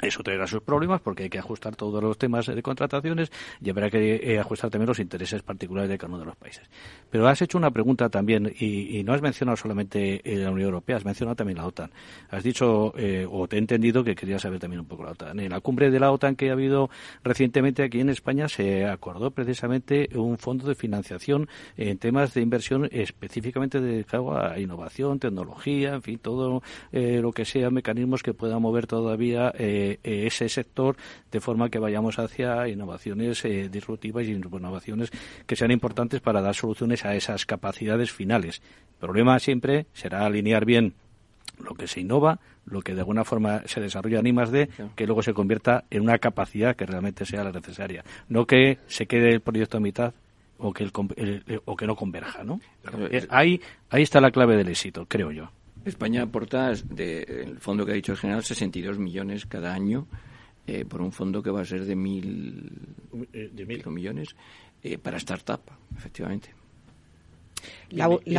Eso traerá sus problemas porque hay que ajustar todos los temas de contrataciones y habrá que eh, ajustar también los intereses particulares de cada uno de los países. Pero has hecho una pregunta también y, no has mencionado solamente la Unión Europea, has mencionado también la OTAN. Has dicho, eh, o te he entendido que querías saber también un poco la OTAN. En la cumbre de la OTAN que ha habido recientemente aquí en España se acordó precisamente un fondo de financiación en temas de inversión específicamente dedicado a innovación, tecnología, en fin, todo eh, lo que sea mecanismos que puedan mover todavía eh, ese sector de forma que vayamos hacia innovaciones eh, disruptivas y innovaciones que sean importantes para dar soluciones a esas capacidades finales. El problema siempre será alinear bien lo que se innova, lo que de alguna forma se desarrolla en I+D, que luego se convierta en una capacidad que realmente sea la necesaria. No que se quede el proyecto a mitad o que, el, o que no converja, ¿no? ahí, ahí está la clave del éxito, creo yo. España aporta, de, el fondo que ha dicho el general, 62 millones cada año eh, por un fondo que va a ser de mil, eh, de mil millones eh, para startup, efectivamente.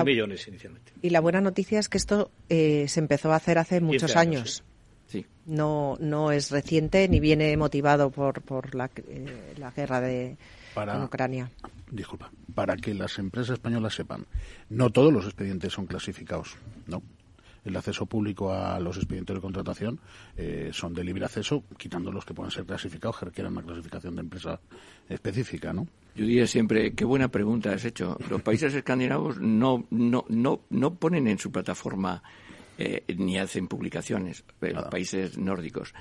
millones inicialmente. Y la buena noticia es que esto se empezó a hacer hace muchos años. Sí. No, no es reciente ni viene motivado por, por la, la guerra de en Ucrania. Disculpa, para que las empresas españolas sepan, no todos los expedientes son clasificados, ¿no? El acceso público a los expedientes de contratación eh, son de libre acceso, quitando los que puedan ser clasificados, que requieran una clasificación de empresa específica, ¿no? Yo diría siempre, qué buena pregunta has hecho. Los países escandinavos no, no, no, no ponen en su plataforma eh, ni hacen publicaciones, eh, los países nórdicos.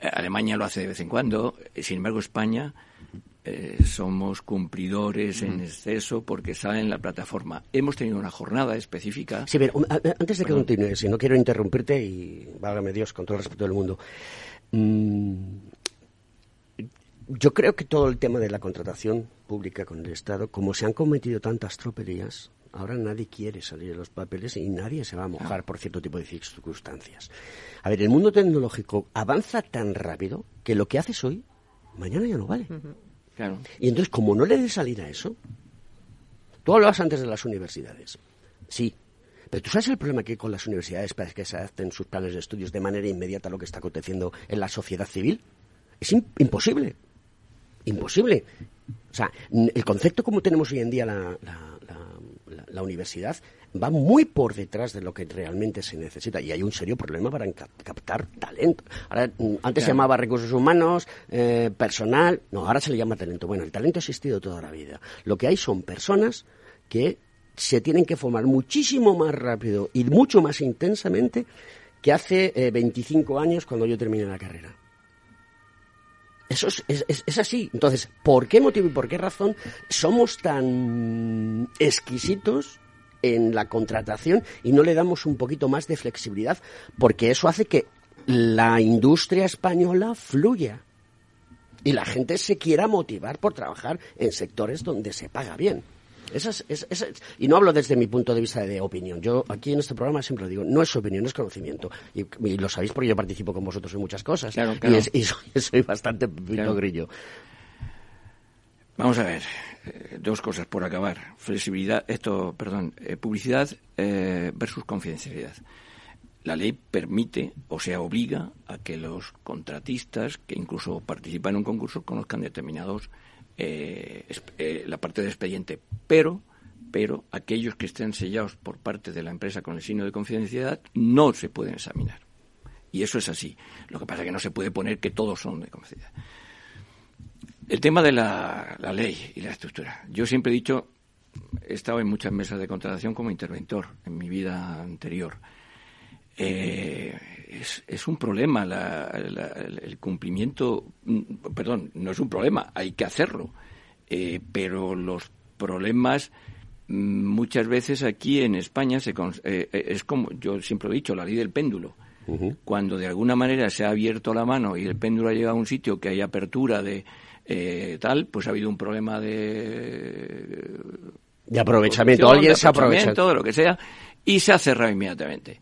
Alemania lo hace de vez en cuando, sin embargo España eh, somos cumplidores en exceso porque sale en la plataforma. Hemos tenido una jornada específica. Sí, pero antes de que continúes, si no quiero interrumpirte y válgame Dios, con todo el respeto del mundo. Mm, yo creo que todo el tema de la contratación pública con el Estado, como se han cometido tantas tropelías, ahora nadie quiere salir de los papeles y nadie se va a mojar por cierto tipo de circunstancias. A ver, el mundo tecnológico avanza tan rápido que lo que haces hoy, mañana ya no vale. Y entonces, como no le dé salir a eso, tú hablabas antes de las universidades. Sí, pero tú sabes el problema que hay con las universidades para que se adapten sus planes de estudios de manera inmediata a lo que está aconteciendo en la sociedad civil. Es imposible. Imposible. O sea, el concepto como tenemos hoy en día la, la universidad va muy por detrás de lo que realmente se necesita y hay un serio problema para captar talento. Ahora, mm, antes se llamaba recursos humanos, eh, personal, no, ahora se le llama talento. Bueno, el talento ha existido toda la vida. Lo que hay son personas que se tienen que formar muchísimo más rápido y mucho más intensamente que hace 25 eh, años cuando yo terminé la carrera. Eso es, es, así. Entonces, ¿por qué motivo y por qué razón somos tan exquisitos en la contratación y no le damos un poquito más de flexibilidad, porque eso hace que la industria española fluya y la gente se quiera motivar por trabajar en sectores donde se paga bien. y no hablo desde mi punto de vista de opinión. Yo aquí en este programa siempre lo digo, no es opinión, es conocimiento. Y, lo sabéis porque yo participo con vosotros en muchas cosas. Y, soy, bastante grillo. Vamos a ver, eh, dos cosas por acabar. Flexibilidad, esto, perdón, eh, publicidad eh, versus confidencialidad. La ley permite, o sea, obliga a que los contratistas que incluso participan en un concurso conozcan determinados la parte del expediente, pero pero aquellos que estén sellados por parte de la empresa con el signo de confidencialidad no se pueden examinar. Y eso es así. Lo que pasa es que no se puede poner que todos son de confidencialidad. El tema de la, ley y la estructura. Yo siempre he dicho, he estado en muchas mesas de contratación como interventor en mi vida anterior. Eh, es, un problema el cumplimiento, mm, perdón, no es un problema, hay que hacerlo, eh, pero los problemas mm, muchas veces aquí en España se, eh, es como yo siempre he dicho, la ley del péndulo. Cuando de alguna manera se ha abierto la mano y el péndulo ha llegado a un sitio que hay apertura de, eh, tal, pues ha habido un problema de... De aprovechamiento, alguien se aprovecha. De lo que sea, y se ha cerrado inmediatamente.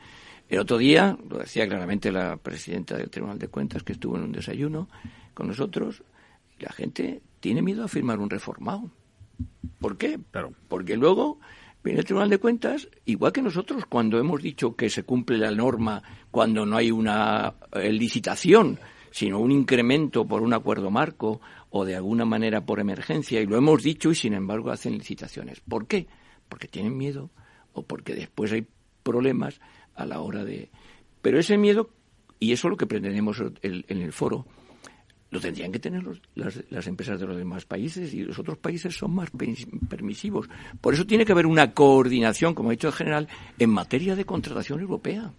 El otro día, lo decía claramente la presidenta del Tribunal de Cuentas, que estuvo en un desayuno con nosotros, la gente tiene miedo a firmar un reformado. ¿Por qué? Porque luego viene el Tribunal de Cuentas, igual que nosotros cuando hemos dicho que se cumple la norma cuando no hay una eh, licitación sino un incremento por un acuerdo marco o de alguna manera por emergencia, y lo hemos dicho y sin embargo hacen licitaciones. ¿Por qué? Porque tienen miedo o porque después hay problemas a la hora de... Pero ese miedo, y eso es lo que pretendemos en el foro, lo tendrían que tener las, las, empresas de los demás países y los otros países son más permisivos. Por eso tiene que haber una coordinación, como ha dicho el general, en materia de contratación europea.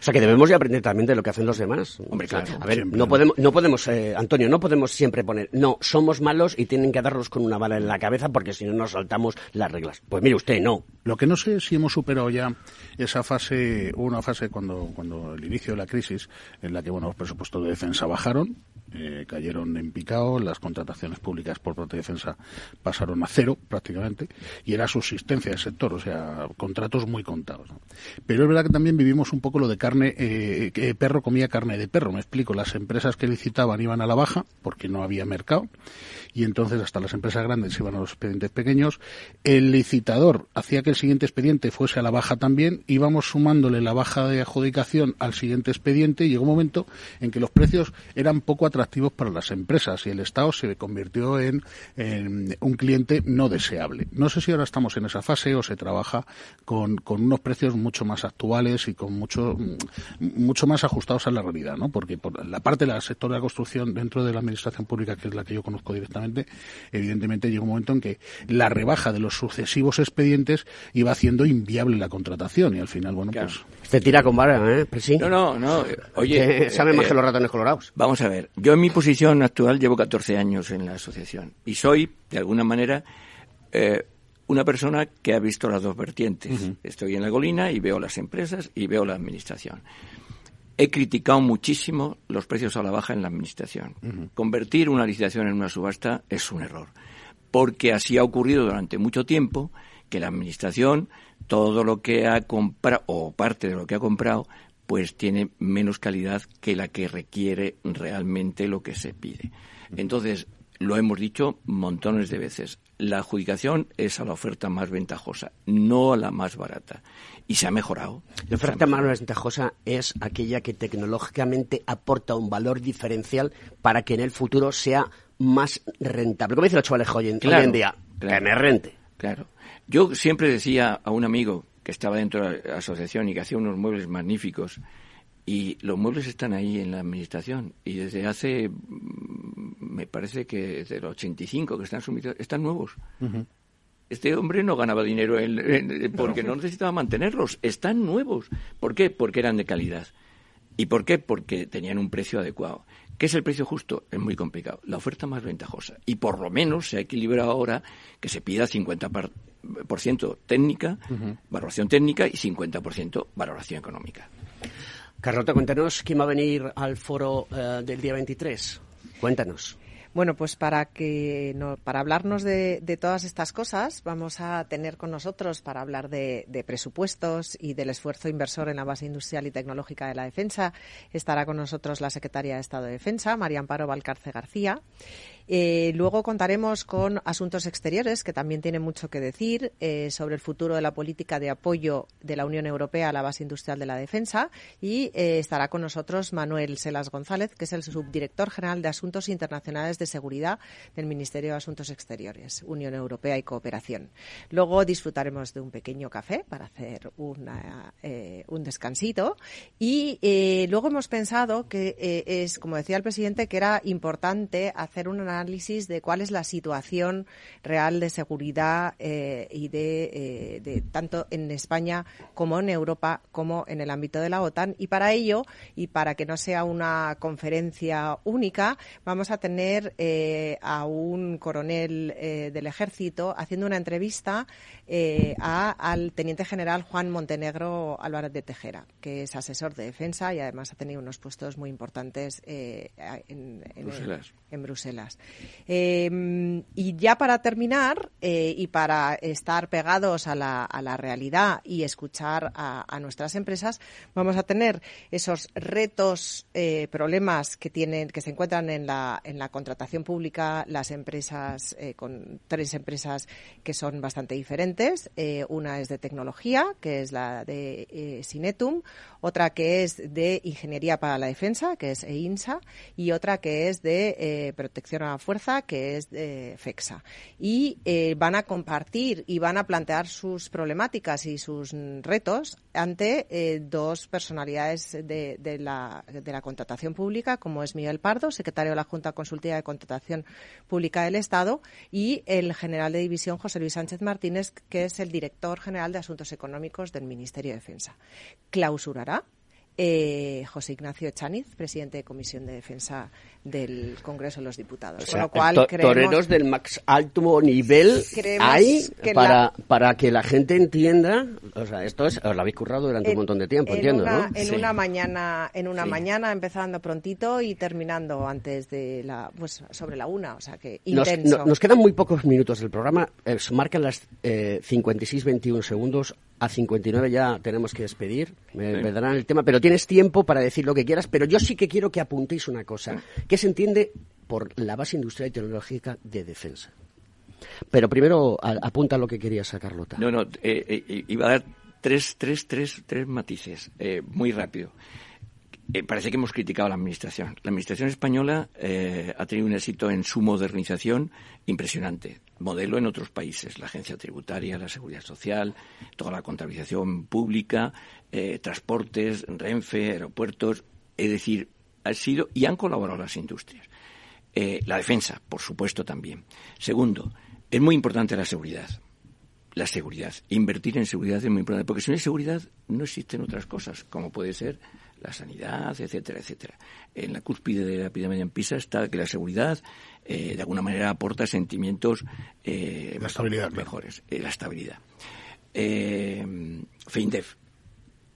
O sea que debemos de aprender también de lo que hacen los demás. Hombre, claro. A ver, no podemos, no podemos eh, Antonio, no podemos siempre poner, no, somos malos y tienen que darnos con una bala en la cabeza porque si no nos saltamos las reglas. Pues mire usted, no. Lo que no sé si hemos superado ya esa fase, una fase cuando, cuando el inicio de la crisis, en la que, bueno, los presupuestos de defensa bajaron, eh, cayeron en picado, las contrataciones públicas por parte de defensa pasaron a cero prácticamente, y era subsistencia del sector, o sea, contratos muy contados. Pero es verdad que también vivimos un poco lo de carne, eh, que perro comía carne de perro, me explico, las empresas que licitaban iban a la baja porque no había mercado, y entonces hasta las empresas grandes iban a los expedientes pequeños, el licitador hacía que el siguiente expediente fuese a la baja también, íbamos sumándole la baja de adjudicación al siguiente expediente, y llegó un momento en que los precios eran poco atractivos para las empresas y el Estado se convirtió en, un cliente no deseable. No sé si ahora estamos en esa fase o se trabaja con, con unos precios mucho más actuales y con mucho, mucho más ajustados a la realidad, ¿no? Porque por la parte del sector de la construcción dentro de la administración pública, que es la que yo conozco directamente, evidentemente llega un momento en que la rebaja de los sucesivos expedientes iba haciendo inviable la contratación y al final, bueno, pues... Se tira con vara, ¿eh? No, no, no. Oye... sabe más eh, que los ratones colorados. Vamos a ver. Yo en mi posición actual llevo 14 años en la asociación y soy, de alguna manera, eh, una persona que ha visto las dos vertientes. Estoy en la golina y veo las empresas y veo la administración. He criticado muchísimo los precios a la baja en la administración. Convertir una licitación en una subasta es un error, porque así ha ocurrido durante mucho tiempo que la administración todo lo que ha comprado o parte de lo que ha comprado pues tiene menos calidad que la que requiere realmente lo que se pide. Entonces, lo hemos dicho montones de veces, la adjudicación es a la oferta más ventajosa, no a la más barata. Y se ha mejorado. La oferta más ventajosa es aquella que tecnológicamente aporta un valor diferencial para que en el futuro sea más rentable. Como dicen los chavales hoy en, en día, que me rente. Claro. Yo siempre decía a un amigo, que estaba dentro de la asociación y que hacía unos muebles magníficos. Y los muebles están ahí en la administración. Y desde hace, mm, me parece que desde el 85 que están sumidos, están nuevos. Este hombre no ganaba dinero porque no necesitaba mantenerlos. Están nuevos. ¿Por qué? Porque eran de calidad. ¿Y por qué? Porque tenían un precio adecuado. ¿Qué es el precio justo? Es muy complicado. La oferta más ventajosa. Y por lo menos se ha equilibrado ahora que se pida 50% técnica, valoración técnica y 50% valoración económica. Carlota, cuéntanos quién va a venir al foro eh, del día 23. Cuéntanos. Bueno, pues para que para hablarnos de, todas estas cosas, vamos a tener con nosotros para hablar de, presupuestos y del esfuerzo inversor en la base industrial y tecnológica de la defensa. Estará con nosotros la secretaria de Estado de Defensa, María Amparo Valcarce García. Eh, luego contaremos con Asuntos Exteriores, que también tiene mucho que decir eh, sobre el futuro de la política de apoyo de la Unión Europea a la base industrial de la defensa. Y eh, estará con nosotros Manuel Selas González, que es el subdirector general de Asuntos Internacionales de Seguridad del Ministerio de Asuntos Exteriores, Unión Europea y Cooperación. Luego disfrutaremos de un pequeño café para hacer un descansito. Y luego hemos pensado que es, como decía el presidente, que era importante hacer una análisis de cuál es la situación real de seguridad eh, y eh, de, tanto en España como en Europa como en el ámbito de la OTAN. Y para ello, y para que no sea una conferencia única, vamos a tener eh, a un coronel del ejército haciendo una entrevista al teniente general Juan Montenegro Álvarez de Tejera, que es asesor de defensa y además ha tenido unos puestos muy importantes en, en Bruselas. Eh, y ya para terminar eh, y para estar pegados a la, a la realidad y escuchar a, nuestras empresas, vamos a tener esos retos, eh, problemas que tienen, que se encuentran en la, en la contratación pública las empresas, eh, con tres empresas que son bastante diferentes. una es de tecnología, que es la de Sinetum, otra que es de ingeniería para la defensa, que es EINSA, y otra que es de protección a fuerza, que es de FEXA. Y eh, van a compartir y van a plantear sus problemáticas y sus retos ante eh, dos personalidades de, de, la, de la contratación pública, como es Miguel Pardo, secretario de la Junta Consultiva de Contratación Pública del Estado, y el general de división José Luis Sánchez Martínez, que es el director general de Asuntos Económicos del Ministerio de Defensa. Clausurará eh, José Ignacio Chaniz, presidente de Comisión de Defensa del Congreso de los Diputados. O sea, Con lo cual, to creemos, toreros del más alto nivel hay para, la, para que la gente entienda, o sea, esto es, os lo habéis currado durante en, un montón de tiempo, en entiendo, una, ¿no? En sí. una mañana, en una sí. mañana empezando prontito y terminando antes de la, pues sobre la una, o sea que intenso. Nos, no, nos quedan muy pocos minutos del programa, eh, se marcan las eh, 56-21 segundos, a 59 ya tenemos que despedir, me, sí. me, darán el tema, pero tienes tiempo para decir lo que quieras, pero yo sí que quiero que apuntéis una cosa, ¿qué se entiende por la base industrial y tecnológica de defensa? Pero primero a, apunta lo que quería sacar, Carlota. No, no, eh, eh, iba a dar tres, tres, tres, tres matices, eh, muy rápido. Eh, parece que hemos criticado a la Administración. La Administración española eh, ha tenido un éxito en su modernización impresionante. Modelo en otros países, la agencia tributaria, la seguridad social, toda la contabilización pública, eh, transportes, Renfe, aeropuertos. Es decir, ha sido y han colaborado las industrias. La defensa, por supuesto, también. Segundo, es muy importante la seguridad. La seguridad. Invertir en seguridad es muy importante, porque si no hay seguridad no existen otras cosas, como puede ser la sanidad, etcétera, etcétera. En la cúspide de la epidemia en Pisa está que la seguridad eh, de alguna manera aporta sentimientos eh, la estabilidad, mejores, eh, la estabilidad. Eh, FEINDEF,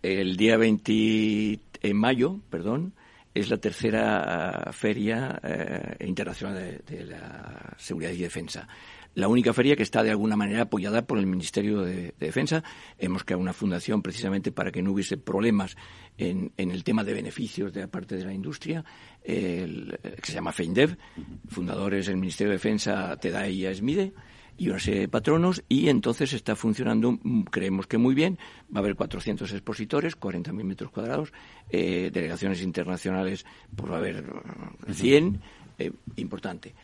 el día 20 en mayo, perdón, es la tercera feria eh, internacional de, de, la seguridad y defensa. La única feria que está de alguna manera apoyada por el Ministerio de, de Defensa. Hemos creado una fundación precisamente para que no hubiese problemas en, en el tema de beneficios de la parte de la industria, el, que se llama FEINDEV, fundadores del Ministerio de Defensa, TEDAI y ASMIDE y una serie de patronos y entonces está funcionando, creemos que muy bien, va a haber 400 expositores, 40.000 metros cuadrados, eh, delegaciones internacionales, pues va a haber 100, eh, importante.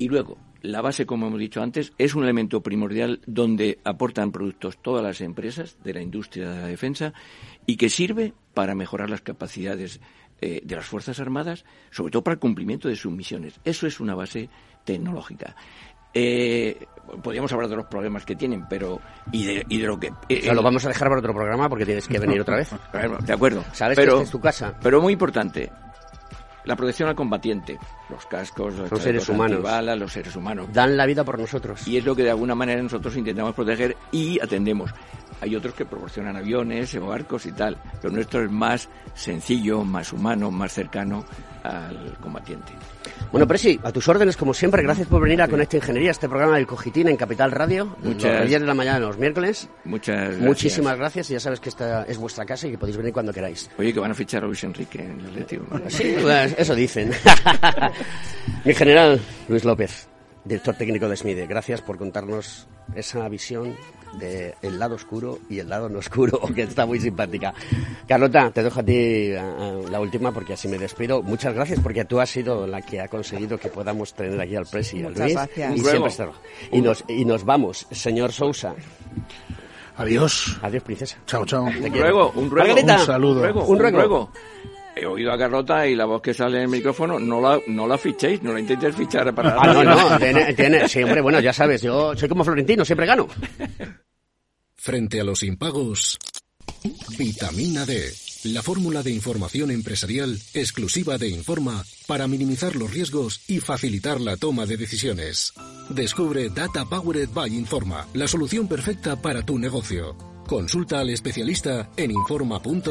Y luego, la base, como hemos dicho antes, es un elemento primordial donde aportan productos todas las empresas de la industria de la defensa y que sirve para mejorar las capacidades eh, de las Fuerzas Armadas, sobre todo para el cumplimiento de sus misiones. Eso es una base tecnológica. Eh, podríamos hablar de los problemas que tienen, pero y de, y de lo que eh, o sea, lo vamos a dejar para otro programa porque tienes que venir otra vez. de acuerdo. Sabes pero, que es tu casa. Pero muy importante, la protección al combatiente, los cascos, los Son seres humanos. Balas, los seres humanos. Dan la vida por nosotros. Y es lo que de alguna manera nosotros intentamos proteger y atendemos. Hay otros que proporcionan aviones o barcos y tal. Lo nuestro es más sencillo, más humano, más cercano al combatiente. Bueno, Presi, a tus órdenes, como siempre, gracias por venir a Conecta Ingeniería, este programa del Cogitín en Capital Radio, Muchas, los días de la mañana, los miércoles. Muchas gracias. Muchísimas gracias y ya sabes que esta es vuestra casa y que podéis venir cuando queráis. Oye, que van a fichar a Luis Enrique en el Atlético. Sí, pues, eso dicen. Mi general, Luis López, director técnico de SMIDE, gracias por contarnos esa visión del de lado oscuro y el lado no oscuro, que está muy simpática. Carlota, te dejo a ti la última porque así me despido. Muchas gracias porque tú has sido la que ha conseguido que podamos tener aquí al Presi y al Luis. Gracias. Y, siempre está... y, nos, y nos vamos, señor Sousa. Adiós. Adiós, princesa. Chao, chao. Un ruego, un ruego. Margarita. Un saludo. Un ruego, Un ruego. un ruego. He oído a Carlota y la voz que sale en el micrófono, no la, no la fichéis, no la intentéis fichar para Ah, no, no, tiene, tiene, siempre, bueno, ya sabes, yo soy como Florentino, siempre gano. Frente a los impagos, vitamina D, la fórmula de información empresarial exclusiva de Informa para minimizar los riesgos y facilitar la toma de decisiones. Descubre Data Powered by Informa, la solución perfecta para tu negocio. Consulta al especialista en informa.es.